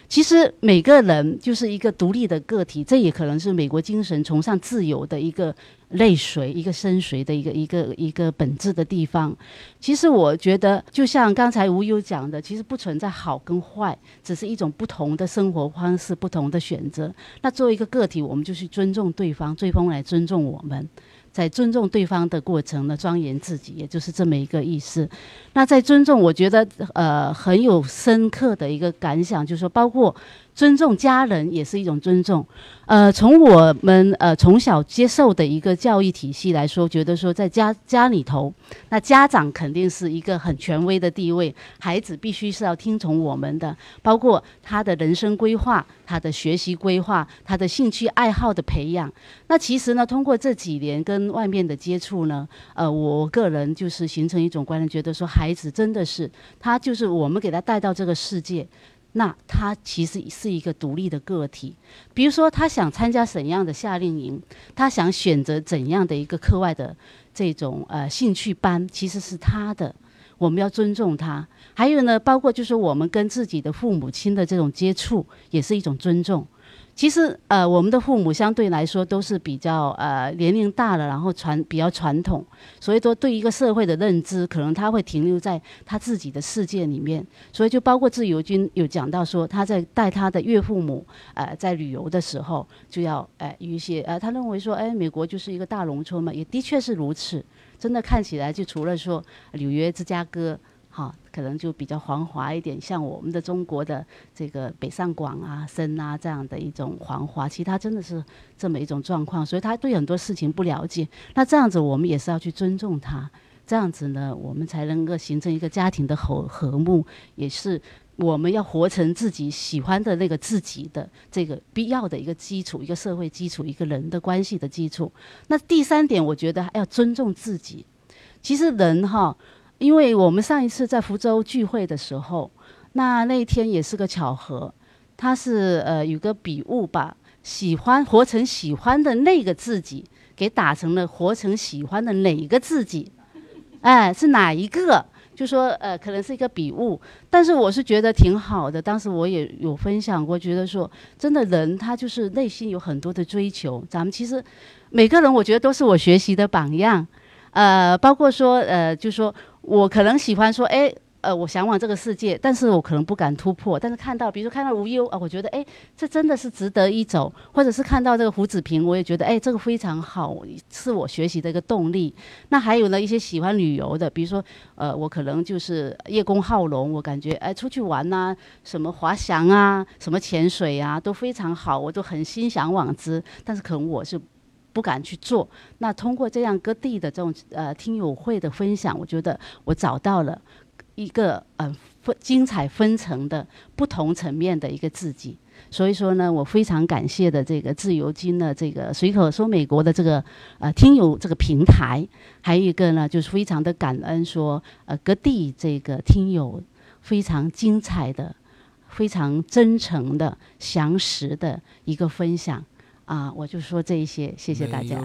其实每个人就是一个独立的个体，这也可能是美国精神崇尚自由的一个泪水、一个深邃的一个一个一个本质的地方。其实我觉得，就像刚才吴优讲的，其实不存在好跟坏，只是一种不同的生活方式、不同的选择。那作为一个个体，我们就去尊重对方，对方来尊重我们。在尊重对方的过程呢，庄严自己，也就是这么一个意思。那在尊重，我觉得呃很有深刻的一个感想，就是说，包括。尊重家人也是一种尊重，呃，从我们呃从小接受的一个教育体系来说，觉得说在家家里头，那家长肯定是一个很权威的地位，孩子必须是要听从我们的，包括他的人生规划、他的学习规划、他的兴趣爱好的培养。那其实呢，通过这几年跟外面的接触呢，呃，我个人就是形成一种观念，觉得说孩子真的是他就是我们给他带到这个世界。那他其实是一个独立的个体，比如说他想参加怎样的夏令营，他想选择怎样的一个课外的这种呃兴趣班，其实是他的，我们要尊重他。还有呢，包括就是我们跟自己的父母亲的这种接触，也是一种尊重。其实，呃，我们的父母相对来说都是比较呃年龄大了，然后传比较传统，所以说对一个社会的认知，可能他会停留在他自己的世界里面。所以就包括自由军有讲到说，他在带他的岳父母，呃，在旅游的时候，就要呃有一些呃，他认为说，哎，美国就是一个大农村嘛，也的确是如此。真的看起来，就除了说纽约、芝加哥。哈，可能就比较繁华一点，像我们的中国的这个北上广啊、深啊这样的一种繁华，其他真的是这么一种状况，所以他对很多事情不了解。那这样子，我们也是要去尊重他，这样子呢，我们才能够形成一个家庭的和和睦，也是我们要活成自己喜欢的那个自己的这个必要的一个基础，一个社会基础，一个人的关系的基础。那第三点，我觉得要尊重自己。其实人哈。因为我们上一次在福州聚会的时候，那那一天也是个巧合，他是呃有个笔误把喜欢活成喜欢的那个自己给打成了活成喜欢的哪一个自己，哎，是哪一个？就说呃可能是一个笔误，但是我是觉得挺好的。当时我也有分享过，觉得说真的人他就是内心有很多的追求，咱们其实每个人我觉得都是我学习的榜样，呃，包括说呃就说。我可能喜欢说，哎，呃，我向往这个世界，但是我可能不敢突破。但是看到，比如说看到无忧啊，我觉得，哎，这真的是值得一走。或者是看到这个胡子平，我也觉得，哎，这个非常好，是我学习的一个动力。那还有呢，一些喜欢旅游的，比如说，呃，我可能就是叶公好龙，我感觉，哎，出去玩呐，什么滑翔啊，什么潜水啊，都非常好，我都很心向往之。但是可能我是。不敢去做。那通过这样各地的这种呃听友会的分享，我觉得我找到了一个呃分精彩纷呈的不同层面的一个自己。所以说呢，我非常感谢的这个自由金的这个随口说美国的这个呃听友这个平台，还有一个呢就是非常的感恩说呃各地这个听友非常精彩的、非常真诚的、详实的一个分享。啊，我就说这一些，谢谢大家。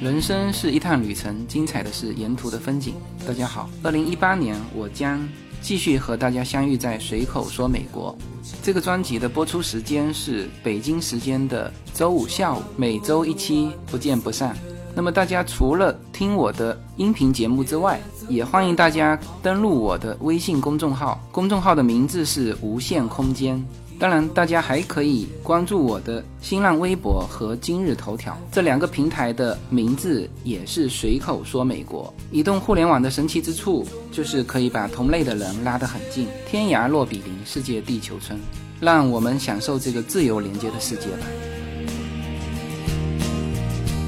人生是一趟旅程，精彩的是沿途的风景。大家好，二零一八年我将继续和大家相遇在随口说美国。这个专辑的播出时间是北京时间的周五下午，每周一期，不见不散。那么大家除了听我的音频节目之外，也欢迎大家登录我的微信公众号，公众号的名字是无限空间。当然，大家还可以关注我的新浪微博和今日头条这两个平台的名字也是随口说美国。移动互联网的神奇之处就是可以把同类的人拉得很近，天涯若比邻，世界地球村。让我们享受这个自由连接的世界吧。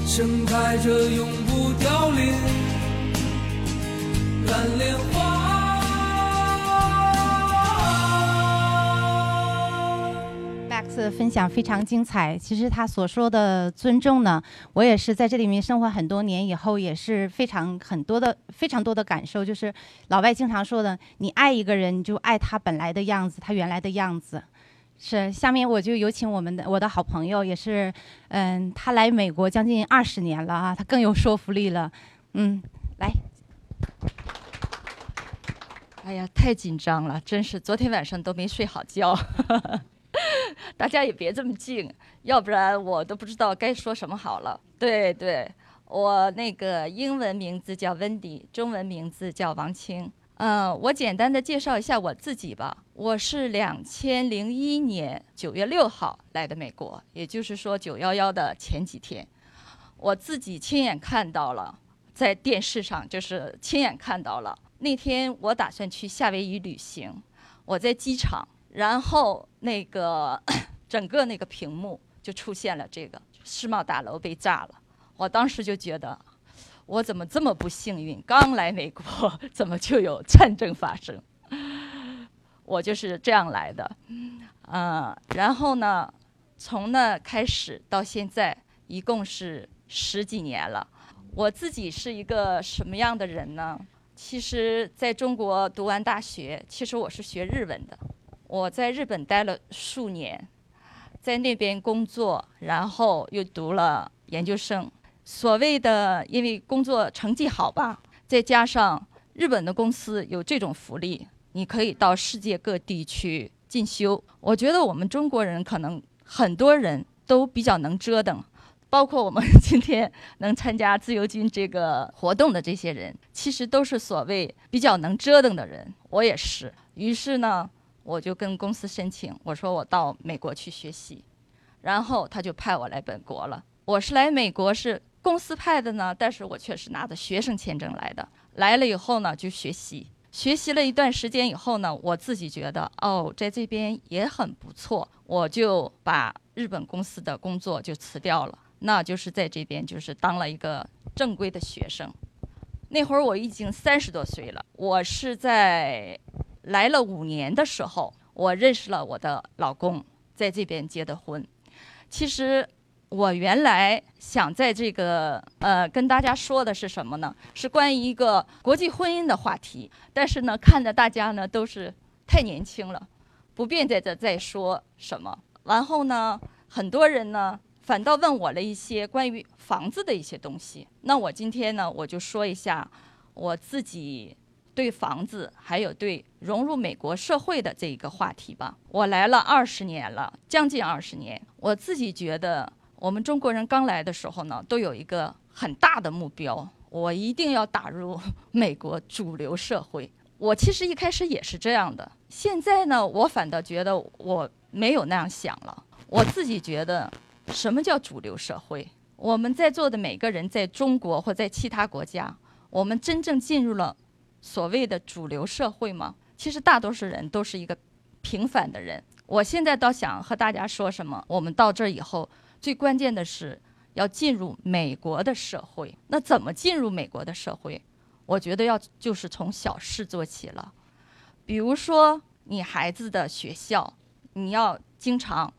盛开着永不凋零蓝莲花。Max 的分享非常精彩。其实他所说的尊重呢，我也是在这里面生活很多年以后，也是非常很多的非常多的感受。就是老外经常说的，你爱一个人，你就爱他本来的样子，他原来的样子。是，下面我就有请我们的我的好朋友，也是，嗯，他来美国将近二十年了啊，他更有说服力了，嗯，来。哎呀，太紧张了，真是昨天晚上都没睡好觉。大家也别这么静，要不然我都不知道该说什么好了。对对，我那个英文名字叫温迪，中文名字叫王青。嗯，我简单的介绍一下我自己吧。我是两千零一年九月六号来的美国，也就是说九幺幺的前几天，我自己亲眼看到了，在电视上就是亲眼看到了。那天我打算去夏威夷旅行，我在机场，然后那个 整个那个屏幕就出现了这个世贸大楼被炸了，我当时就觉得。我怎么这么不幸运？刚来美国，怎么就有战争发生？我就是这样来的，嗯，然后呢，从那开始到现在，一共是十几年了。我自己是一个什么样的人呢？其实在中国读完大学，其实我是学日文的。我在日本待了数年，在那边工作，然后又读了研究生。所谓的，因为工作成绩好吧，再加上日本的公司有这种福利，你可以到世界各地去进修。我觉得我们中国人可能很多人都比较能折腾，包括我们今天能参加自由军这个活动的这些人，其实都是所谓比较能折腾的人。我也是。于是呢，我就跟公司申请，我说我到美国去学习，然后他就派我来本国了。我是来美国是。公司派的呢，但是我却是拿着学生签证来的。来了以后呢，就学习，学习了一段时间以后呢，我自己觉得哦，在这边也很不错，我就把日本公司的工作就辞掉了，那就是在这边就是当了一个正规的学生。那会儿我已经三十多岁了，我是在来了五年的时候，我认识了我的老公，在这边结的婚。其实。我原来想在这个呃跟大家说的是什么呢？是关于一个国际婚姻的话题。但是呢，看着大家呢都是太年轻了，不便在这再说什么。然后呢，很多人呢反倒问我了一些关于房子的一些东西。那我今天呢，我就说一下我自己对房子还有对融入美国社会的这一个话题吧。我来了二十年了，将近二十年，我自己觉得。我们中国人刚来的时候呢，都有一个很大的目标，我一定要打入美国主流社会。我其实一开始也是这样的，现在呢，我反倒觉得我没有那样想了。我自己觉得，什么叫主流社会？我们在座的每个人，在中国或在其他国家，我们真正进入了所谓的主流社会吗？其实大多数人都是一个平凡的人。我现在倒想和大家说什么？我们到这儿以后。最关键的是要进入美国的社会。那怎么进入美国的社会？我觉得要就是从小事做起了。比如说，你孩子的学校，你要经常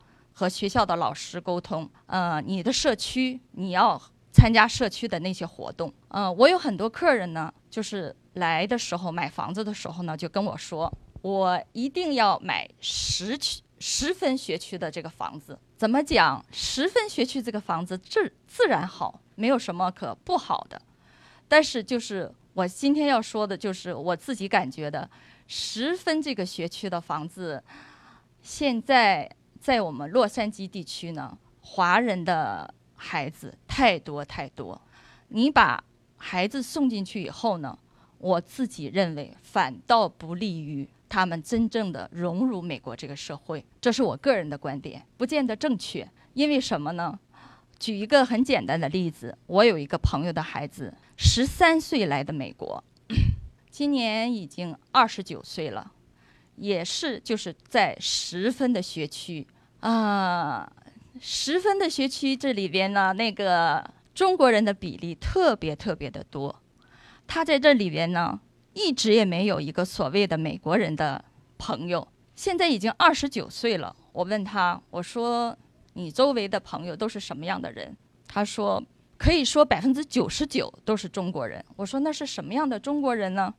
和学校的老师沟通。呃，你的社区，你要参加社区的那些活动。呃，我有很多客人呢，就是来的时候买房子的时候呢，就跟我说，我一定要买十区。十分学区的这个房子怎么讲？十分学区这个房子自自然好，没有什么可不好的。但是就是我今天要说的，就是我自己感觉的，十分这个学区的房子，现在在我们洛杉矶地区呢，华人的孩子太多太多。你把孩子送进去以后呢，我自己认为反倒不利于他们真正的融入美国这个社会。这是我个人的观点，不见得正确。因为什么呢？举一个很简单的例子，我有一个朋友的孩子，十三岁来的美国，今年已经二十九岁了，也是就是在十分的学区啊，十分的学区这里边呢，那个中国人的比例特别特别的多。他在这里边呢，一直也没有一个所谓的美国人的朋友。现在已经二十九岁了，我问他，我说。你周围的朋友都是什么样的人？他说，可以说百分之九十九都是中国人。我说那是什么样的中国人呢？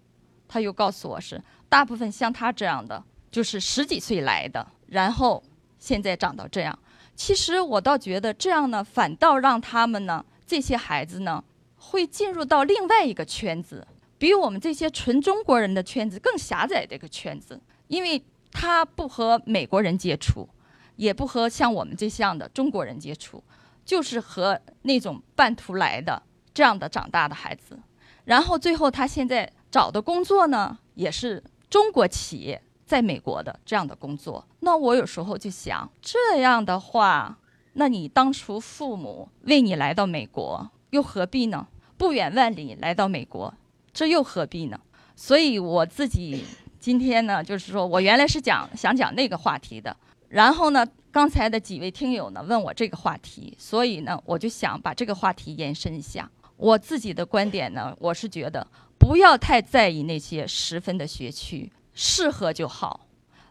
他又告诉我是大部分像他这样的，就是十几岁来的，然后现在长到这样。其实我倒觉得这样呢，反倒让他们呢这些孩子呢会进入到另外一个圈子，比我们这些纯中国人的圈子更狭窄的一个圈子，因为他不和美国人接触。也不和像我们这样的中国人接触，就是和那种半途来的这样的长大的孩子。然后最后他现在找的工作呢，也是中国企业在美国的这样的工作。那我有时候就想，这样的话，那你当初父母为你来到美国，又何必呢？不远万里来到美国，这又何必呢？所以我自己今天呢，就是说我原来是讲想讲那个话题的。然后呢，刚才的几位听友呢问我这个话题，所以呢，我就想把这个话题延伸一下。我自己的观点呢，我是觉得不要太在意那些十分的学区，适合就好。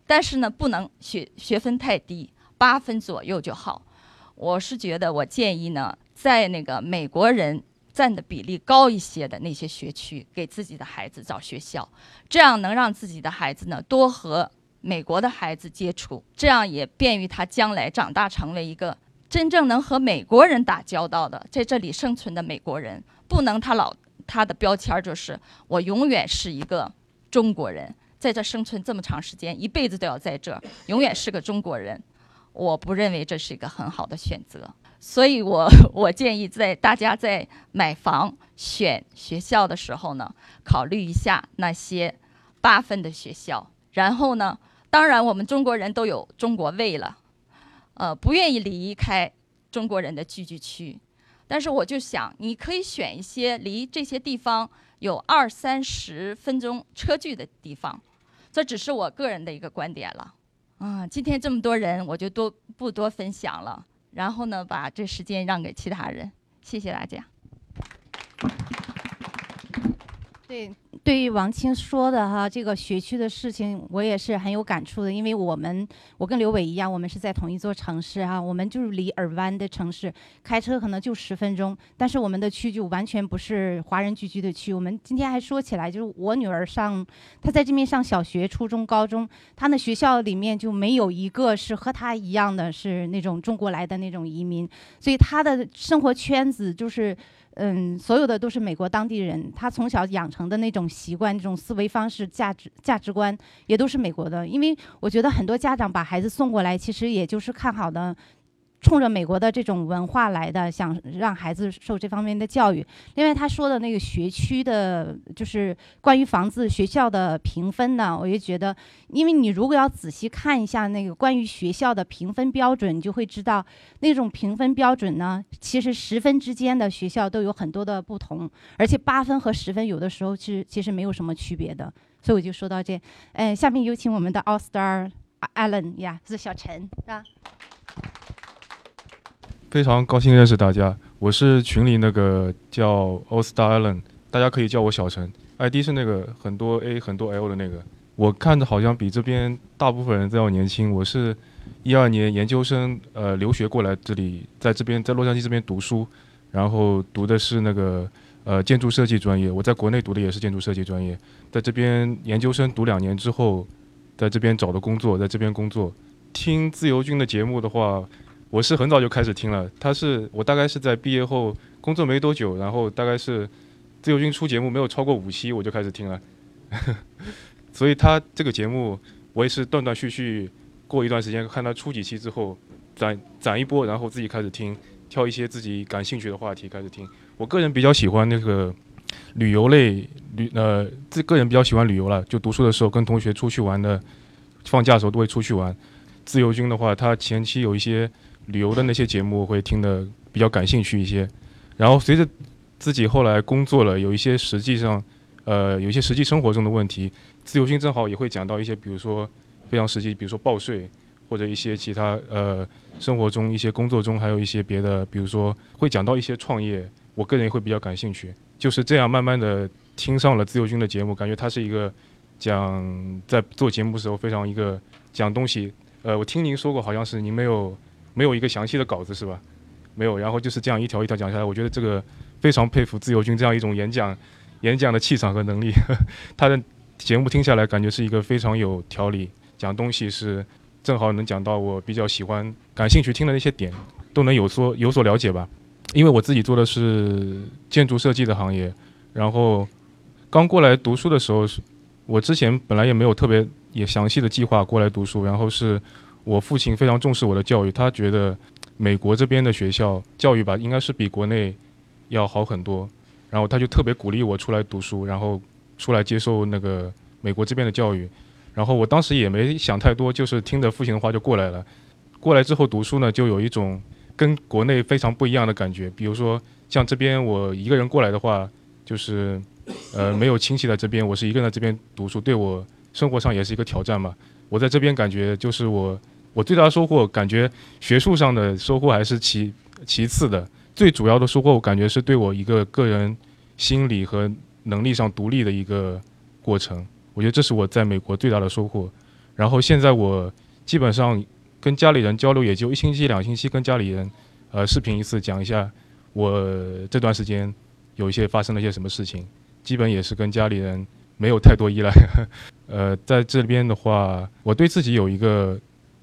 但是呢，不能学学分太低，八分左右就好。我是觉得，我建议呢，在那个美国人占的比例高一些的那些学区，给自己的孩子找学校，这样能让自己的孩子呢多和。美国的孩子接触，这样也便于他将来长大成为一个真正能和美国人打交道的，在这里生存的美国人。不能他老他的标签就是我永远是一个中国人，在这生存这么长时间，一辈子都要在这，永远是个中国人。我不认为这是一个很好的选择，所以我 我建议在大家在买房选学校的时候呢，考虑一下那些八分的学校，然后呢。当然，我们中国人都有中国胃了，呃，不愿意离开中国人的聚居区。但是我就想，你可以选一些离这些地方有二三十分钟车距的地方。这只是我个人的一个观点了。啊，今天这么多人，我就多不多分享了。然后呢，把这时间让给其他人。谢谢大家。对。对于王青说的哈，这个学区的事情，我也是很有感触的。因为我们，我跟刘伟一样，我们是在同一座城市哈，我们就是离尔湾的城市，开车可能就十分钟。但是我们的区就完全不是华人聚居的区。我们今天还说起来，就是我女儿上，她在这边上小学、初中、高中，她的学校里面就没有一个是和她一样的是那种中国来的那种移民，所以她的生活圈子就是。嗯，所有的都是美国当地人，他从小养成的那种习惯、这种思维方式、价值价值观，也都是美国的。因为我觉得很多家长把孩子送过来，其实也就是看好的。冲着美国的这种文化来的，想让孩子受这方面的教育。另外，他说的那个学区的，就是关于房子学校的评分呢，我也觉得，因为你如果要仔细看一下那个关于学校的评分标准，你就会知道那种评分标准呢，其实十分之间的学校都有很多的不同，而且八分和十分有的时候其实其实没有什么区别的。所以我就说到这，嗯，下面有请我们的 All Star Allen 呀，是小陈是吧？非常高兴认识大家，我是群里那个叫 All Star Allen，大家可以叫我小陈，ID 是那个很多 A 很多 L 的那个。我看着好像比这边大部分人都要年轻。我是一二年研究生，呃，留学过来这里，在这边在洛杉矶这边读书，然后读的是那个呃建筑设计专业。我在国内读的也是建筑设计专业，在这边研究生读两年之后，在这边找的工作，在这边工作。听自由军的节目的话。我是很早就开始听了，他是我大概是在毕业后工作没多久，然后大概是自由军出节目没有超过五期我就开始听了，所以他这个节目我也是断断续续过一段时间看他出几期之后攒攒一波，然后自己开始听，挑一些自己感兴趣的话题开始听。我个人比较喜欢那个旅游类旅呃，自个人比较喜欢旅游了，就读书的时候跟同学出去玩的，放假的时候都会出去玩。自由军的话，他前期有一些旅游的那些节目会听得比较感兴趣一些，然后随着自己后来工作了，有一些实际上呃有一些实际生活中的问题，自由军正好也会讲到一些，比如说非常实际，比如说报税或者一些其他呃生活中一些工作中还有一些别的，比如说会讲到一些创业，我个人也会比较感兴趣。就是这样慢慢的听上了自由军的节目，感觉他是一个讲在做节目时候非常一个讲东西。呃，我听您说过，好像是您没有没有一个详细的稿子是吧？没有，然后就是这样一条一条讲下来，我觉得这个非常佩服自由军这样一种演讲演讲的气场和能力。他的节目听下来，感觉是一个非常有条理，讲东西是正好能讲到我比较喜欢、感兴趣听的那些点，都能有所有所了解吧。因为我自己做的是建筑设计的行业，然后刚过来读书的时候，我之前本来也没有特别也详细的计划过来读书，然后是我父亲非常重视我的教育，他觉得美国这边的学校教育吧，应该是比国内要好很多，然后他就特别鼓励我出来读书，然后出来接受那个美国这边的教育，然后我当时也没想太多，就是听着父亲的话就过来了。过来之后读书呢，就有一种。跟国内非常不一样的感觉，比如说像这边我一个人过来的话，就是呃没有亲戚在这边，我是一个人在这边读书，对我生活上也是一个挑战嘛。我在这边感觉就是我我最大的收获，感觉学术上的收获还是其其次的，最主要的收获我感觉是对我一个个人心理和能力上独立的一个过程。我觉得这是我在美国最大的收获。然后现在我基本上。跟家里人交流也就一星期、两星期，跟家里人，呃，视频一次，讲一下我这段时间有一些发生了一些什么事情。基本也是跟家里人没有太多依赖。呃，在这边的话，我对自己有一个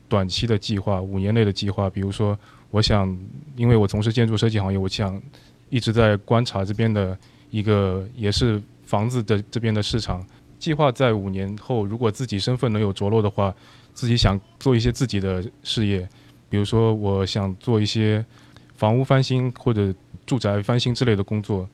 短期的计划，五年内的计划。比如说，我想，因为我从事建筑设计行业，我想一直在观察这边的一个也是房子的这边的市场。计划在五年后，如果自己身份能有着落的话。自己想做一些自己的事业，比如说我想做一些房屋翻新或者住宅翻新之类的工作，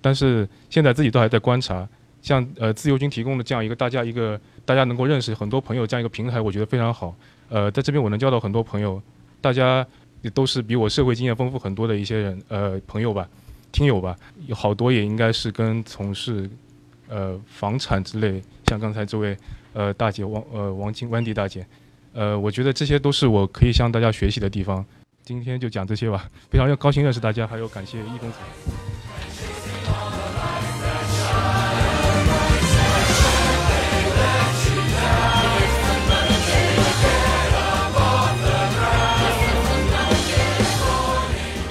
但是现在自己都还在观察。像呃自由军提供的这样一个大家一个大家能够认识很多朋友这样一个平台，我觉得非常好。呃，在这边我能交到很多朋友，大家也都是比我社会经验丰富很多的一些人，呃朋友吧，听友吧，有好多也应该是跟从事呃房产之类，像刚才这位。呃，大姐王呃王金温迪大姐，呃，我觉得这些都是我可以向大家学习的地方。今天就讲这些吧，非常要高兴认识大家，还有感谢易公子。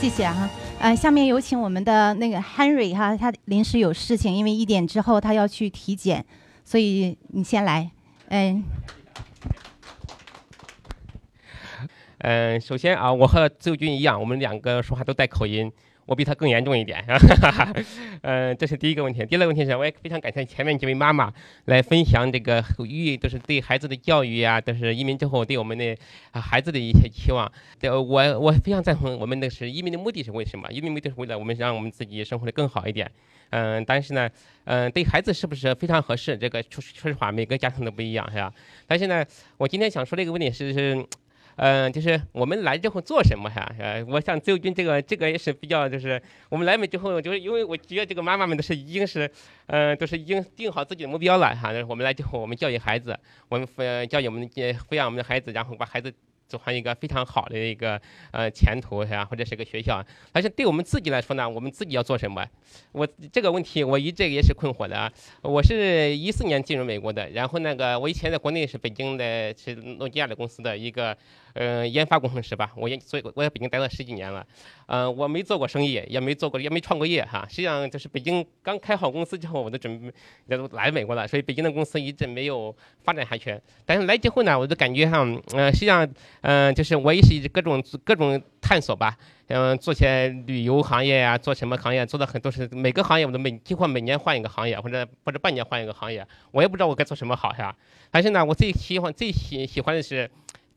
谢谢哈。呃，下面有请我们的那个 Henry 哈，他临时有事情，因为一点之后他要去体检，所以你先来。嗯，嗯，首先啊，我和周军一样，我们两个说话都带口音。我比他更严重一点，嗯，这是第一个问题。第二个问题是，我也非常感谢前面几位妈妈来分享这个育，都是对孩子的教育啊，都是移民之后对我们的孩子的一些期望。对，我我非常赞同我们的是移民的目的是为什么？移民目的是为了我们让我们自己生活的更好一点。嗯，但是呢，嗯，对孩子是不是非常合适？这个说说实话，每个家庭都不一样，是吧？但是呢，我今天想说的一个问题是是。嗯，就是我们来之后做什么哈？呃，我想自由军这个这个也是比较，就是我们来美之后，就是因为我觉得这个妈妈们都是已经是，呃，都是已经定好自己的目标了哈。我们来之后，我们教育孩子，我们呃教育我们的抚养我们的孩子，然后把孩子。走上一个非常好的一个呃前途是吧？或者是个学校，但是对我们自己来说呢，我们自己要做什么？我这个问题我一直也是困惑的啊。我是一四年进入美国的，然后那个我以前在国内是北京的，是诺基亚的公司的一个呃，研发工程师吧，我也所以我在北京待了十几年了，呃，我没做过生意，也没做过，也没创过业哈。实际上就是北京刚开好公司之后，我就准备就来美国了，所以北京的公司一直没有发展下去。但是来之后呢，我就感觉上，呃，实际上，嗯，就是我也是一直各种各种探索吧，嗯，做些旅游行业呀，做什么行业，做的很多是每个行业我都每几乎每年换一个行业，或者或者半年换一个行业，我也不知道我该做什么好呀。但是呢，我最喜欢最喜喜欢的是。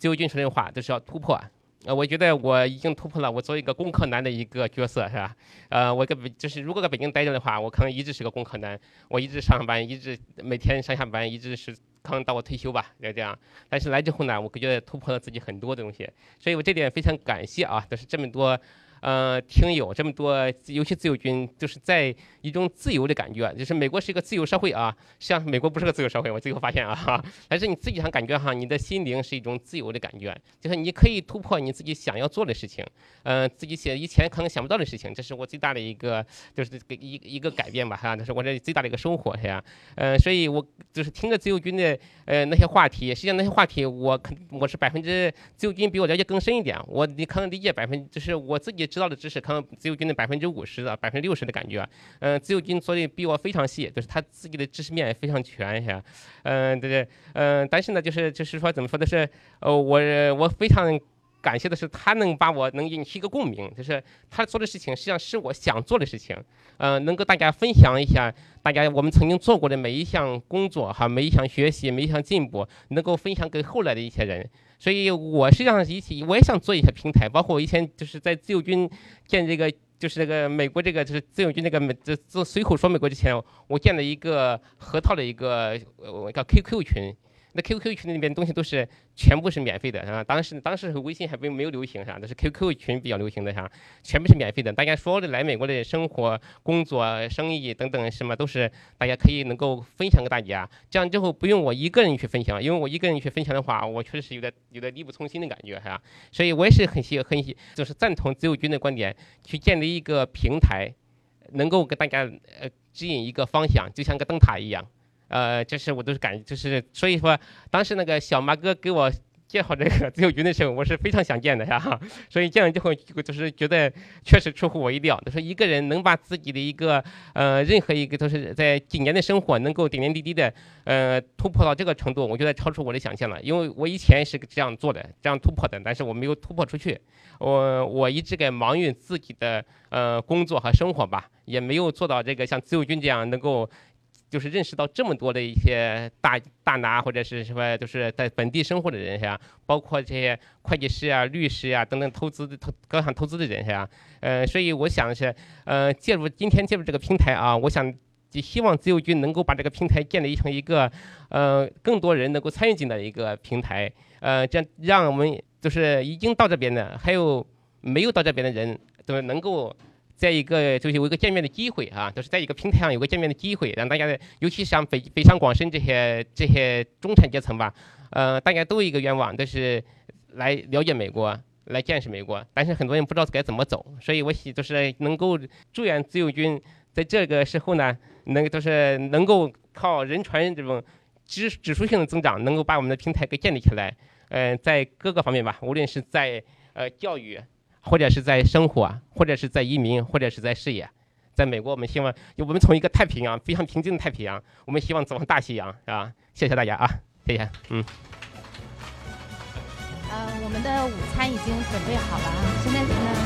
自由军说的话就是要突破，呃，我觉得我已经突破了。我作为一个工科男的一个角色，是吧？呃，我跟北就是如果在北京待着的话，我可能一直是个工科男，我一直上班，一直每天上下班，一直是可能到我退休吧，就这样。但是来之后呢，我觉得突破了自己很多的东西，所以我这点非常感谢啊，就是这么多。呃，听友这么多，尤其自由军，就是在一种自由的感觉，就是美国是一个自由社会啊，像美国不是个自由社会，我最后发现啊，但是你自己上感觉哈，你的心灵是一种自由的感觉，就是你可以突破你自己想要做的事情，呃，自己写以前可能想不到的事情，这是我最大的一个，就是给一一个改变吧哈，这是我这最大的一个收获是呀，呃，所以我就是听着自由军的呃那些话题，实际上那些话题我肯我是百分之自由军比我了解更深一点，我你可能理解百分就是我自己。知道的知识可能自由军的百分之五十的百分之六十的感觉，嗯，自由军做的比我非常细，就是他自己的知识面也非常全，是嗯，对对，嗯，但是呢，就是就是说怎么说的是，呃，我我非常感谢的是他能把我能引起一个共鸣，就是他做的事情实际上是我想做的事情，嗯，能够大家分享一下，大家我们曾经做过的每一项工作哈，每一项学习，每一项进步，能够分享给后来的一些人。所以，我实际上一起，我也想做一些平台，包括我以前就是在自由军建这个，就是这个美国这个，就是自由军那个美，这这随口说美国之前，我建了一个核桃的一个呃叫 QQ 群。那 QQ 群里面东西都是全部是免费的啊！当时当时微信还没没有流行是吧？那是 QQ 群比较流行的哈，全部是免费的。大家所有的来美国的生活、工作、生意等等什么都是大家可以能够分享给大家。这样之后不用我一个人去分享，因为我一个人去分享的话，我确实是有点有点力不从心的感觉是吧？所以我也是很喜很喜，就是赞同自由军的观点，去建立一个平台，能够给大家呃指引一个方向，就像个灯塔一样。呃，就是我都是感，就是所以说，当时那个小马哥给我介绍这个自由军的时候，我是非常想见的呀。所以见了之后，就是觉得确实出乎我意料。就说一个人能把自己的一个呃，任何一个都是在几年的生活，能够点点滴滴的呃突破到这个程度，我觉得超出我的想象了。因为我以前是这样做的，这样突破的，但是我没有突破出去。我我一直在忙于自己的呃工作和生活吧，也没有做到这个像自由军这样能够。就是认识到这么多的一些大大拿或者是什么，就是在本地生活的人是包括这些会计师啊、律师啊等等投资的投高想投资的人是吧？呃，所以我想是，呃，借助今天借助这个平台啊，我想希望自由军能够把这个平台建立成一个，呃，更多人能够参与进来的一个平台，呃，这样让我们就是已经到这边的，还有没有到这边的人，都能够。在一个就是有一个见面的机会啊，就是在一个平台上有个见面的机会，让大家，尤其是像北北上广深这些这些中产阶层吧，呃，大家都有一个愿望，就是来了解美国，来见识美国，但是很多人不知道该怎么走，所以我希就是能够祝愿自由军在这个时候呢，能都是能够靠人传人这种指指数性的增长，能够把我们的平台给建立起来，嗯，在各个方面吧，无论是在呃教育。或者是在生活，或者是在移民，或者是在事业，在美国，我们希望就，我们从一个太平洋非常平静的太平洋，我们希望走向大西洋，是吧？谢谢大家啊，谢谢，嗯。呃，我们的午餐已经准备好了啊，现在呢。